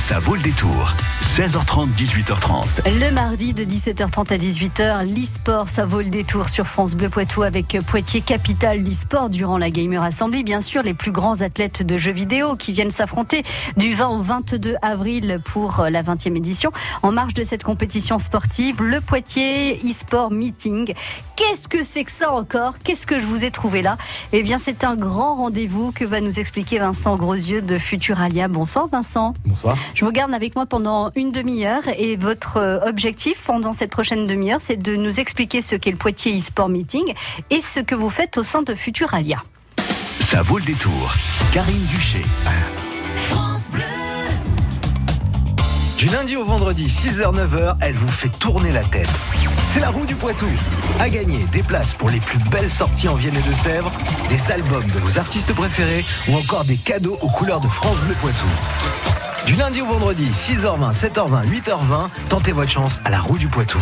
Ça vaut le détour. 16h30, 18h30. Le mardi de 17h30 à 18h, l'e-sport, ça vaut le détour sur France Bleu Poitou avec Poitiers Capital d'e-sport durant la Gamer Assembly. Bien sûr, les plus grands athlètes de jeux vidéo qui viennent s'affronter du 20 au 22 avril pour la 20e édition. En marge de cette compétition sportive, le Poitiers e-sport meeting. Qu'est-ce que c'est que ça encore? Qu'est-ce que je vous ai trouvé là? Eh bien, c'est un grand rendez-vous que va nous expliquer Vincent Grosieux de Futuralia. Bonsoir Vincent. Bonsoir. Je vous garde avec moi pendant une demi-heure et votre euh, objectif pendant cette prochaine demi-heure, c'est de nous expliquer ce qu'est le Poitiers e-sport meeting et ce que vous faites au sein de Futuralia. Ça vaut le détour. Karine Duché. Du lundi au vendredi, 6h-9h, elle vous fait tourner la tête. C'est la roue du Poitou. À gagner des places pour les plus belles sorties en Vienne et de Sèvres, des albums de vos artistes préférés ou encore des cadeaux aux couleurs de France Bleu Poitou. Du lundi au vendredi, 6h20, 7h20, 8h20, tentez votre chance à la roue du Poitou.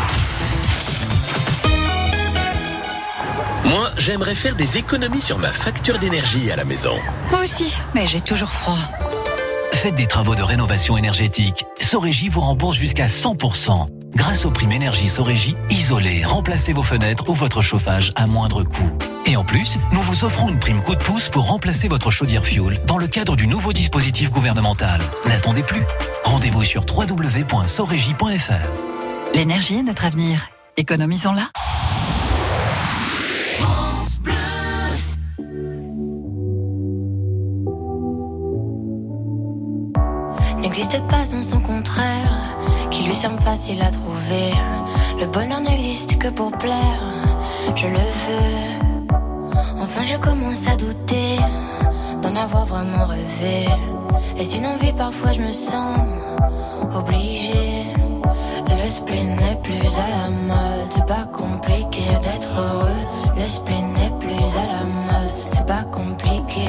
Moi, j'aimerais faire des économies sur ma facture d'énergie à la maison. Moi aussi, mais j'ai toujours froid. Faites des travaux de rénovation énergétique. Sorégie vous rembourse jusqu'à 100%. Grâce aux primes énergie Sorégie, isolez, remplacez vos fenêtres ou votre chauffage à moindre coût. Et en plus, nous vous offrons une prime coup de pouce pour remplacer votre chaudière fuel dans le cadre du nouveau dispositif gouvernemental. N'attendez plus. Rendez-vous sur www.sorégie.fr. L'énergie est notre avenir. Économisons-la. Le bonheur n'existe que pour plaire, je le veux. Enfin, je commence à douter d'en avoir vraiment rêvé. Est-ce une envie Parfois, je me sens obligée. Le spleen n'est plus à la mode, c'est pas compliqué d'être heureux. Le spleen n'est plus à la mode, c'est pas compliqué.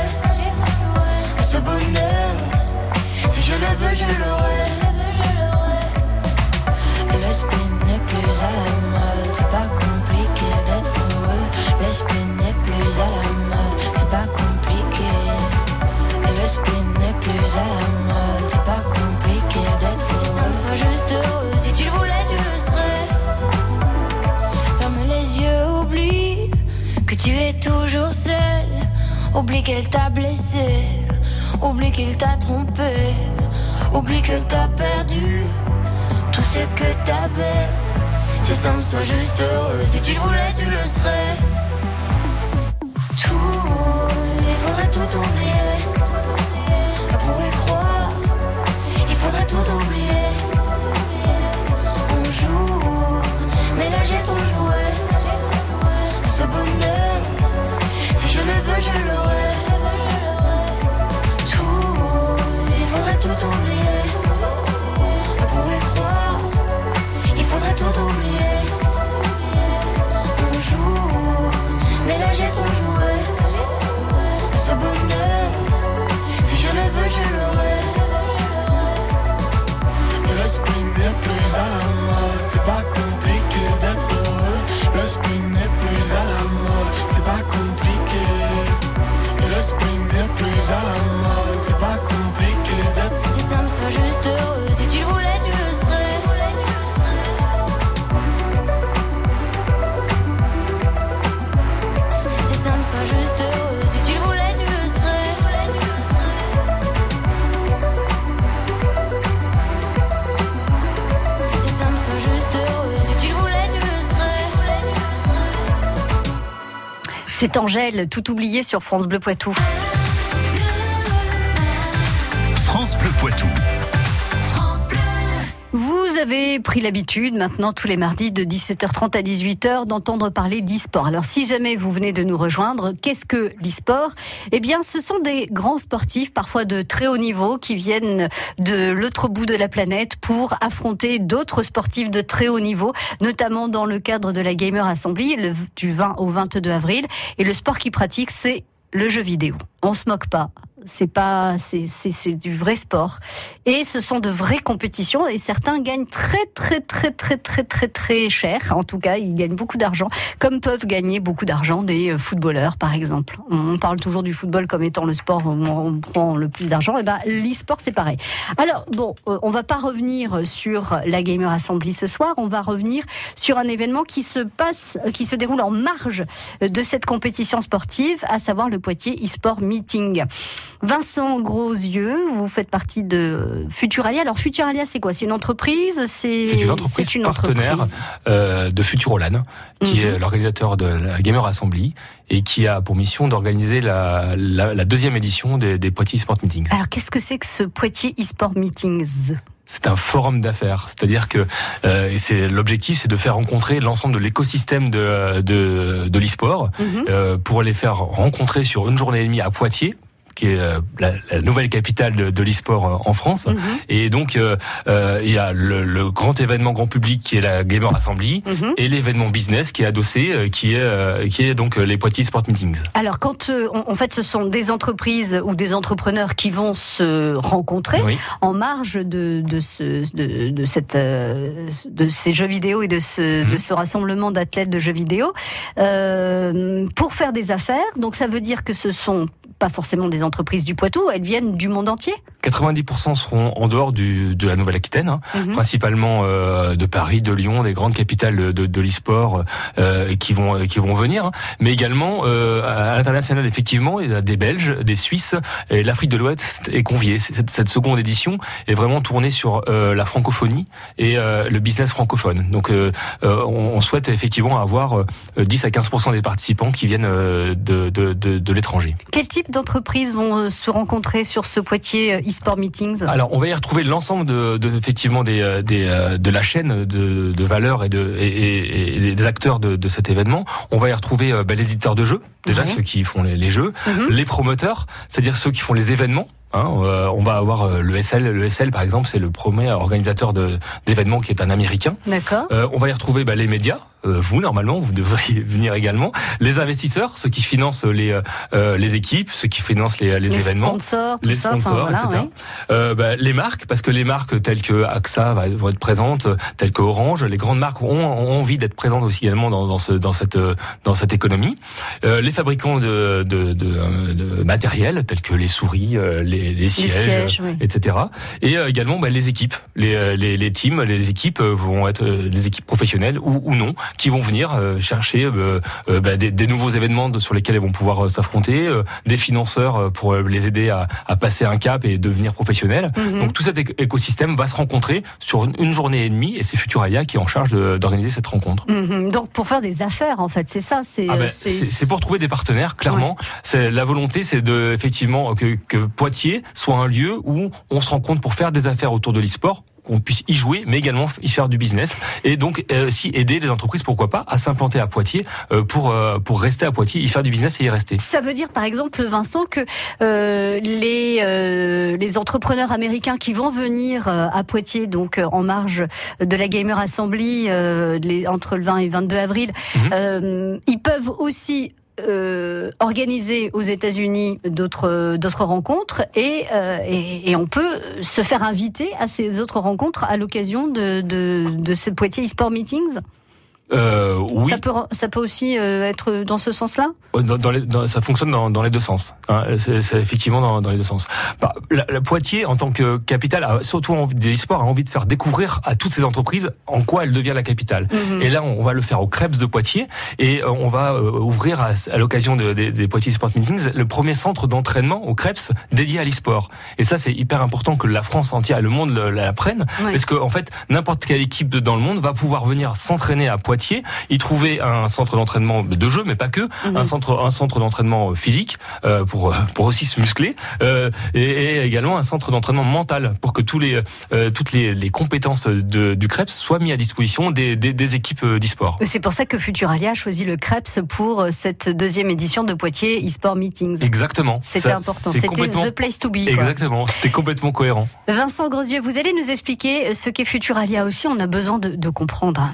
Si je le veux, je l'aurai. Le spin n'est plus à la mode. C'est pas compliqué d'être heureux. Le spin n'est plus à la mode. C'est pas compliqué. Le spin n'est plus à la mode. C'est pas compliqué d'être heureux. Si ça me soit juste heureux, si tu le voulais, tu le serais. Ferme les yeux, oublie que tu es toujours seul. Oublie qu'elle t'a blessé. Oublie qu'il t'a trompé. Oublie qu'elle t'a perdu tout ce que t'avais. Si ça me soit juste heureux, si tu le voulais, tu le serais. Tout, il faudrait tout oublier. On pourrait croire, il faudrait tout oublier. On joue, mais là j'ai trop joué. Ce bonheur, si je le veux, je l'aurai. C'est Angèle, tout oublié sur France Bleu Poitou. Avez pris l'habitude maintenant tous les mardis de 17h30 à 18h d'entendre parler d'e-sport. Alors si jamais vous venez de nous rejoindre, qu'est-ce que l'e-sport? Eh bien ce sont des grands sportifs, parfois de très haut niveau, qui viennent de l'autre bout de la planète pour affronter d'autres sportifs de très haut niveau, notamment dans le cadre de la Gamer Assembly du 20 au 22 avril. Et le sport qu'ils pratiquent, c'est le jeu vidéo. On se moque pas c'est pas, c'est du vrai sport. Et ce sont de vraies compétitions et certains gagnent très, très, très, très, très, très, très cher. En tout cas, ils gagnent beaucoup d'argent, comme peuvent gagner beaucoup d'argent des euh, footballeurs, par exemple. On parle toujours du football comme étant le sport où on prend le plus d'argent. Et ben, l'e-sport, c'est pareil. Alors, bon, euh, on va pas revenir sur la Gamer Assembly ce soir. On va revenir sur un événement qui se passe, qui se déroule en marge de cette compétition sportive, à savoir le Poitiers e-sport meeting. Vincent Grosieux, vous faites partie de Futuralia. Alors Futuralia, c'est quoi? C'est une entreprise? C'est une entreprise une partenaire euh, de Futurolan, qui est mhm. l'organisateur de la Gamer Assembly et qui a pour mission d'organiser la, deuxième édition des, Poitiers eSport Meetings. Alors qu'est-ce que c'est que ce Poitiers eSport Meetings? C'est un forum d'affaires, c'est-à-dire que euh, c'est l'objectif, c'est de faire rencontrer l'ensemble de l'écosystème de de, de l'e-sport mhm. euh, pour les faire rencontrer sur une journée et demie à Poitiers qui est euh, la, nouvelle capitale de, de l'e-sport euh, en France. Mhm. Et donc, euh, il y a le, grand événement grand public qui est la Gamer Assembly mhm. et l'événement business qui est adossé, qui est qui est donc les Poitiers Sport Meetings. Alors, quand en fait, ce sont des entreprises ou des entrepreneurs qui vont se rencontrer en marge de de ce de, de cette de ces jeux vidéo et de ce mhm. de ce rassemblement d'athlètes de jeux vidéo euh, pour faire des affaires. Donc, ça veut dire que ce sont pas forcément des entreprises du Poitou, elles viennent du monde entier 90% seront en dehors du, de la Nouvelle-Aquitaine, hein, mhm. principalement euh, de Paris, de Lyon, des grandes capitales de, de, de l'e-sport euh, qui vont qui vont venir, hein. mais également euh, à l'international effectivement, il y a des Belges, des Suisses et l'Afrique de l'Ouest est conviée. Cette, cette, seconde édition est vraiment tournée sur euh, la francophonie et euh, le business francophone. Donc euh, on, on, souhaite effectivement avoir 10 à 15% des participants qui viennent de, de l'étranger. Quel type d'entreprises vont euh, se rencontrer sur ce Poitiers euh, e-sport meetings? Alors, on va y retrouver l'ensemble de, de, effectivement des, euh, des, de la chaîne de, de valeurs et, de, et, des acteurs de, de, cet événement. On va y retrouver bah, les éditeurs de jeux, déjà ceux qui font les, les jeux, mhm. les promoteurs, c'est-à-dire ceux qui font les événements. Hein, on va avoir le SL. Le SL, par exemple, c'est le premier organisateur d'événements qui est un Américain. D'accord. on va y retrouver bah, les médias, vous normalement, vous devriez venir également. Les investisseurs, ceux qui financent les euh, les équipes, ceux qui financent les, les, événements, sponsors, les sponsors, etc. Euh, bah, les marques, parce que les marques telles que AXA vont être présentes, telles que Orange, les grandes marques ont, ont envie d'être présentes aussi également dans, dans, ce, dans cette dans cette économie. Euh, les fabricants de, de, de, de, matériel tels que les souris, les, les sièges, etc. Et également bah, les équipes, les, les, les teams, les équipes vont être des équipes professionnelles ou, ou non qui vont venir euh, chercher euh, euh, bah, des, des, nouveaux événements sur lesquels elles vont pouvoir s'affronter, des financeurs pour les aider à, à, passer un cap et devenir professionnels. Mhm. Donc tout cet écosystème va se rencontrer sur une journée et demie et c'est Futuralia qui est en charge d'organiser cette rencontre. Mhm. Donc pour faire des affaires en fait, c'est ça. C'est ah ben, pour trouver des partenaires. Clairement, c'est la volonté, c'est de effectivement que, que Poitiers soit un lieu où on se rencontre pour faire des affaires autour de l'e-sport qu'on puisse y jouer, mais également y faire du business et donc euh, aussi aider les entreprises, pourquoi pas, à s'implanter à Poitiers euh, pour euh, pour rester à Poitiers, y faire du business et y rester. Ça veut dire par exemple, Vincent, que les les entrepreneurs américains qui vont venir à Poitiers, donc en marge de la Gamer Assembly entre le 20 et 22 avril, mhm. ils peuvent aussi euh, organiser aux États-Unis d'autres rencontres et, euh, et, on peut se faire inviter à ces autres rencontres à l'occasion de, ce Poitiers e-sport meetings? Euh, oui. Ça peut, ça peut aussi euh, être dans ce sens-là? Dans, dans, les, dans, Ça fonctionne dans, les deux sens. Hein. C'est effectivement dans, les deux sens. Bah, la, la, Poitiers, en tant que capitale, a surtout envie, des sports, a envie de faire découvrir à toutes ces entreprises en quoi elle devient la capitale. Mhm. Et là, on va le faire au Krebs de Poitiers et euh, on va euh, ouvrir à, à l'occasion de, de, des Poitiers Sport Meetings le premier centre d'entraînement au Krebs dédié à l'e-sport. Et ça, c'est hyper important que la France entière et le monde l'apprenne parce que en fait, n'importe quelle équipe de, dans le monde va pouvoir venir s'entraîner à Poitiers Poitiers, y trouver un centre d'entraînement de jeu, mais pas que, Mhm. un centre, un centre d'entraînement physique euh, pour pour aussi se muscler, euh, et, et également un centre d'entraînement mental pour que tous les euh, toutes les, les compétences de, du CREPS soient mis à disposition des, des, des équipes euh, d'e-sport. C'est pour ça que Futuralia a choisi le CREPS pour euh, cette deuxième édition de Poitiers eSport Meetings. Exactement. C'était important. C'était complètement- the place to be. quoi. Exactement. C'était complètement cohérent. Vincent Grosieux, vous allez nous expliquer ce qu'est Futuralia aussi. On a besoin de, de comprendre.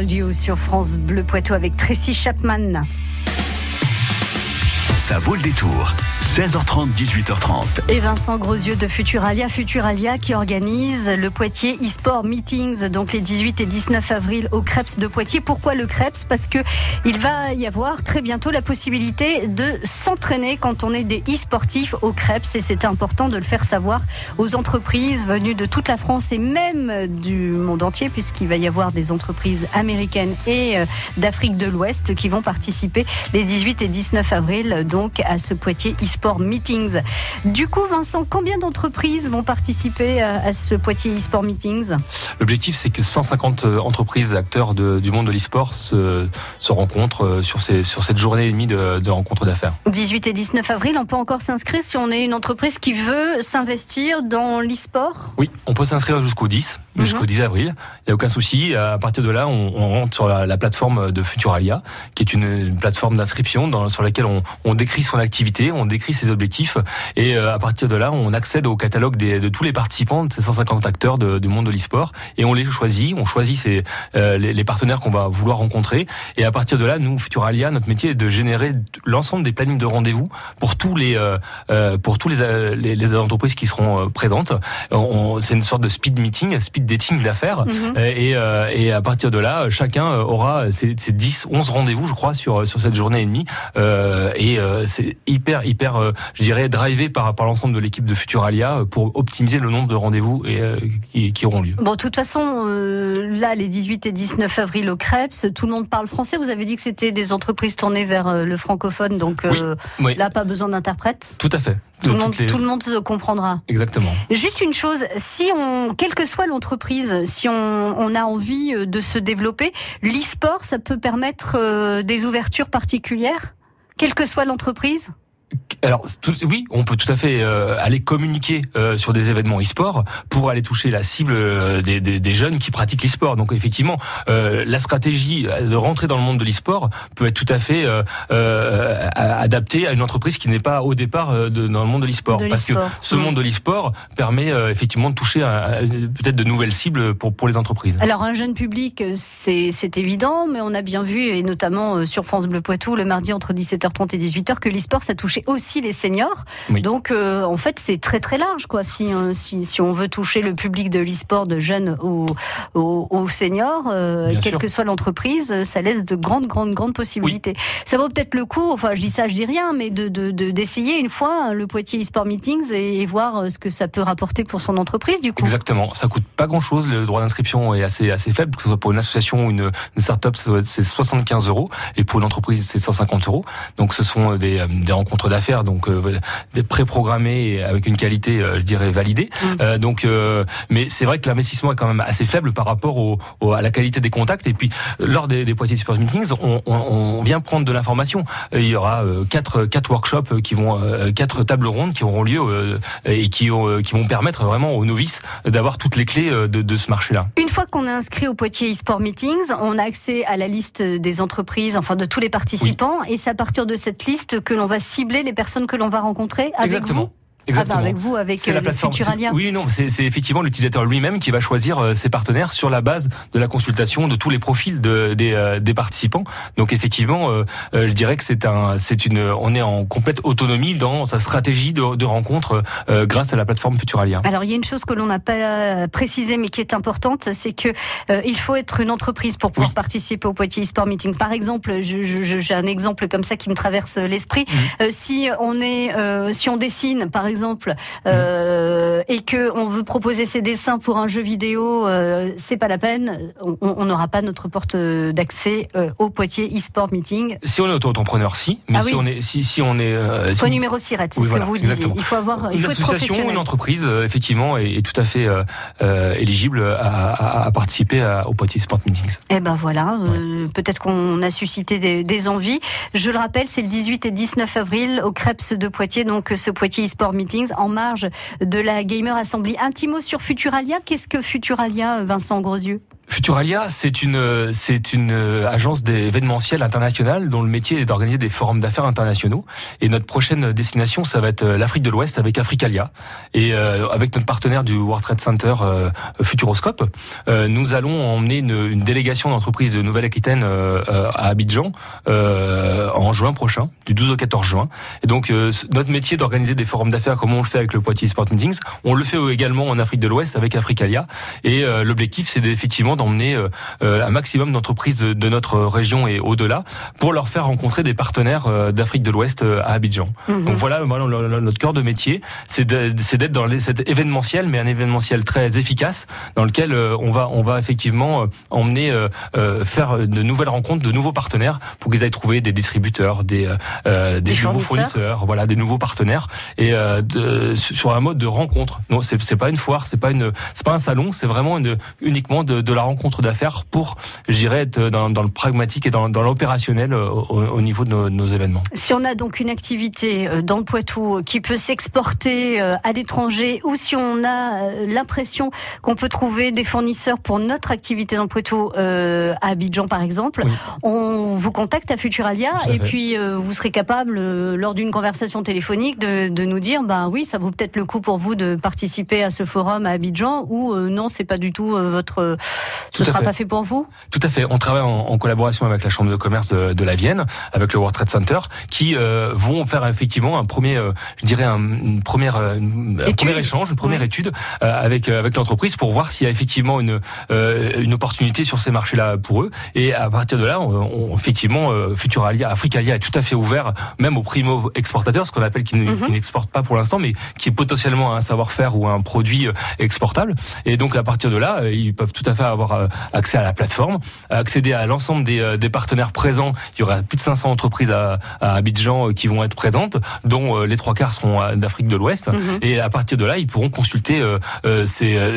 Hold You sur France Bleu Poitou avec Tracy Chapman. Ça vaut le détour. 16h30, 18h30. Et Vincent Grosieux de Futuralia, Futuralia qui organise le Poitiers e-sport meetings, donc les 18 et 19 avril au Krebs de Poitiers. Pourquoi le Krebs? Parce que il va y avoir très bientôt la possibilité de s'entraîner quand on est des e-sportifs au Krebs et c'est important de le faire savoir aux entreprises venues de toute la France et même du monde entier puisqu'il va y avoir des entreprises américaines et euh, d'Afrique de l'Ouest qui vont participer les 18 et 19 avril à ce Poitiers e-sport meetings. Du coup, Vincent, combien d'entreprises vont participer à, ce Poitiers e-sport meetings? L'objectif, c'est que 150 entreprises, acteurs de- du monde de l'e-sport se, se rencontrent euh, sur, ces, sur cette journée et demie de, de rencontres d'affaires. 18 et 19 avril, on peut encore s'inscrire si on est une entreprise qui veut s'investir dans l'e-sport? Oui, on peut s'inscrire jusqu'au 10, Mhm. jusqu'au 10 avril. Il n'y a aucun souci. À partir de là, on, on rentre sur la, la plateforme de Futuralia, qui est une, une plateforme d'inscription sur laquelle on, on décrit son activité, on décrit ses objectifs, et euh, à partir de là, on accède au catalogue des, de tous les participants, de ces 150 acteurs de- du monde de l'e-sport, et on les choisit, on choisit euh, les, les partenaires qu'on va vouloir rencontrer, et à partir de là, nous, Futuralia, notre métier est de générer l'ensemble des plannings de rendez-vous pour tous les, euh, euh, pour tous les, euh, les, les entreprises qui seront présentes. On- C'est une sorte de speed meeting, speed dating d'affaires, Mhm. et, euh, et à partir de là, chacun aura ses, ses 10, 11 rendez-vous, je crois, sur, sur cette journée et demie. Euh, et euh, c'est hyper, hyper, euh, je dirais, drivé par, par l'ensemble de l'équipe de Futuralia euh, pour optimiser le nombre de rendez-vous et, euh, qui, qui auront lieu. Bon, de toute façon, euh, là, les 18 et 19 avril au Krebs, tout le monde parle français. Vous avez dit que c'était des entreprises tournées vers euh, le francophone, donc euh, Oui. là, pas besoin d'interprète. Tout à fait. Tout, le monde, les- tout le monde se comprendra. Exactement. Juste une chose, si on, quelle que soit l'entreprise, si on, on a envie euh, de se développer, l'e-sport, ça peut permettre euh, des ouvertures particulières, quelle que soit l'entreprise. Alors tout- oui, on peut tout à fait euh, aller communiquer euh, sur des événements e-sport pour aller toucher la cible euh, des, des- des jeunes qui pratiquent l'e-sport. Donc effectivement, euh, la stratégie de rentrer dans le monde de l'e-sport peut être tout à fait euh, euh, adaptée à une entreprise qui n'est pas au départ de- dans le monde de l'e-sport. Parce que ce monde de l'e-sport permet euh, effectivement de toucher peut-être de nouvelles cibles pour, pour les entreprises. Alors un jeune public, c'est c'est évident, mais on a bien vu, et notamment sur France Bleu Poitou, le mardi entre 17h30 et 18h, que l'e-sport, ça touchait aussi les seniors. Oui. Donc euh, en fait, c'est très très large, quoi. Si, euh, si, si on veut toucher le public de l'e-sport, de jeunes aux, aux, aux seniors, euh, quelle sûr. que soit l'entreprise, ça laisse de grandes, grandes, grandes possibilités. Ça vaut peut-être le coup, enfin je dis ça, je dis rien, mais de de- de- d'essayer une fois hein, le Poitiers e-sport meetings et, et voir ce que ça peut rapporter pour son entreprise, du coup. Exactement. Ça coûte pas grand chose. Le droit d'inscription est assez assez faible, que ce soit pour une association ou une, une start-up, c'est 75 euros, et pour une entreprise, c'est 150 euros. Donc, ce sont des, des rencontres d'affaires, donc euh, et avec une qualité, euh, je dirais, validée. Mm. Euh, donc, mais c'est vrai que l'investissement est quand même assez faible par rapport au, au- à la qualité des contacts. Et puis, lors des, des Poitiers Sport Meetings, on, on, on vient prendre de l'information. Il y aura quatre quatre workshops qui vont, quatre tables rondes qui auront lieu et qui, ont, qui vont permettre vraiment aux novices d'avoir toutes les clés de, de ce marché-là. Une fois qu'on est inscrit au Poitiers e-sport meetings, on a accès à la liste des entreprises, enfin de tous les participants, et c'est à partir de cette liste que l'on va cibler les personnes que l'on va rencontrer avec Exactement. vous. Exactement. Ah bah avec vous, avec C'est euh, la le plateforme. Futuralia. Oui, non, c'est effectivement l'utilisateur lui-même qui va choisir euh, ses partenaires sur la base de la consultation de tous les profils de, des, euh, des participants. Donc effectivement, euh, euh, je dirais que c'est un, c'est une, on est en complète autonomie dans sa stratégie de, de rencontre euh, grâce à la plateforme Futuralia. Alors il y a une chose que l'on n'a pas précisé mais qui est importante, c'est que euh, il faut être une entreprise pour pouvoir Oui. participer au Poitiers e-sport meetings. Par exemple, j'ai un exemple comme ça qui me traverse l'esprit. Euh, si on est, euh, si on dessine, par exemple, Euh, et que on veut proposer ses dessins pour un jeu vidéo, euh, c'est pas la peine. On- n'aura pas notre porte d'accès euh, au Poitiers e-sport meeting. Si on est auto-entrepreneur, si, mais Ah si oui. on est, si, si on est, euh, si numéro SIRET, c'est Oui, ce voilà, que vous disiez. exactement. Il faut avoir, il une faut être association, professionnel. une entreprise, effectivement, est, est tout à fait éligible à, à- à participer à- au Poitiers Sport Meetings. Eh ben voilà, peut-être qu'on a suscité des, des envies. Je le rappelle, c'est le 18 et 19 avril au Krebs de Poitiers, donc ce Poitiers eSport En marge de la Gamer Assembly. Un petit mot sur Futuralia. Qu'est-ce que Futuralia, Vincent Grosieux Futuralia, c'est une, c'est une agence d'événementiel international dont le métier est d'organiser des forums d'affaires internationaux. Et notre prochaine destination, ça va être euh, l'Afrique de l'Ouest avec Africalia. Et euh, avec notre partenaire du World Trade Center euh, Futuroscope, euh, nous allons emmener une, une délégation d'entreprises de Nouvelle-Aquitaine euh, euh, à Abidjan en juin prochain, du 12 au 14 juin. Et donc notre métier d'organiser des forums d'affaires comme on le fait avec le Poitiers Sport Meetings, on le fait également en Afrique de l'Ouest avec Africalia. Et l'objectif, c'est effectivement d'emmener euh, euh, un maximum d'entreprises de, notre région et au-delà pour leur faire rencontrer des partenaires euh, d'Afrique de l'Ouest à Abidjan. Mhm. Donc voilà, voilà notre cœur de métier, c'est d'être dans cet événementiel, mais un événementiel très efficace, dans lequel on va on va effectivement emmener euh, faire de nouvelles rencontres, de nouveaux partenaires, pour qu'ils aillent trouver des distributeurs, des euh, des, Des nouveaux fournisseurs. voilà, des nouveaux partenaires, et euh, de- sur un mode de rencontre. Non, c'est c'est pas une foire, c'est pas une c'est pas un salon, c'est vraiment une, uniquement de, de la rencontre rencontre d'affaires pour, je dirais, être dans, dans le pragmatique et dans, dans l'opérationnel euh, au, au niveau de nos, nos événements. Si on a donc une activité euh, dans le Poitou euh, qui peut s'exporter à l'étranger ou si on a l'impression qu'on peut trouver des fournisseurs pour notre activité dans le Poitou euh, à Abidjan par exemple, Oui. on vous contacte à Futuralia à et fait. puis euh, vous serez capable euh, lors d'une conversation téléphonique de, de nous dire ben oui ça vaut peut-être le coup pour vous de participer à ce forum à Abidjan ou non c'est pas du tout votre Tout ce sera fait. pas fait pour vous? Tout à fait. On travaille en, en collaboration avec la Chambre de commerce de, de la Vienne, avec le World Trade Center, qui euh, vont faire effectivement un premier, euh, je dirais, un, une première, euh, une- un premier échange, une première étude euh, avec euh, avec l'entreprise pour voir s'il y a effectivement une euh, une opportunité sur ces marchés-là pour eux. Et à partir de là, on, on- effectivement, euh, Futuralia, Africalia est tout à fait ouvert, même aux primo exportateurs, ce qu'on appelle qui, Mhm. qui n'exportent pas pour l'instant, mais qui est potentiellement un savoir-faire ou un produit exportable. Et donc à partir de là, ils peuvent tout à fait avoir euh, accès à la plateforme, accéder à l'ensemble des, euh, des partenaires présents. Il y aura plus de 500 entreprises à, à Abidjan euh, qui vont être présentes, dont les trois quarts seront d'Afrique de l'Ouest. Mhm. Et à partir de là, ils pourront consulter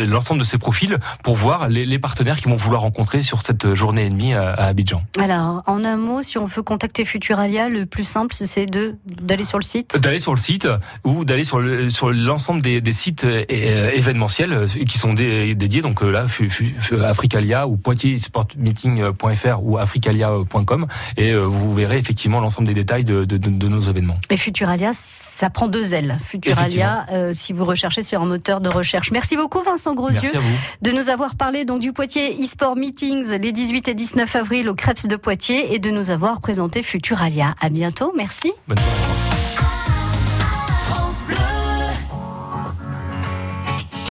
l'ensemble de ces profils pour voir les, les partenaires qu'ils vont vouloir rencontrer sur cette journée et demie à, à Abidjan. Alors en un mot si on veut contacter Futuralia le plus simple c'est d'aller sur le site? D'aller sur le site ou d'aller sur le, sur l'ensemble des, des sites événementiels qui sont dé- dédiés. Donc là, fu- fu- fu- Africalia ou poitiersportmeeting.fr ou africalia.com et euh, vous verrez effectivement l'ensemble des détails de, de- de- de nos événements. Et Futuralia, ça prend deux ailes. Futuralia, euh, si vous recherchez sur un moteur de recherche. Merci beaucoup Vincent Grosieux de nous avoir parlé donc du Poitiers e-sport meetings les 18 et 19 avril au Krebs de Poitiers et de nous avoir présenté Futuralia. À bientôt, merci. Bonne soirée.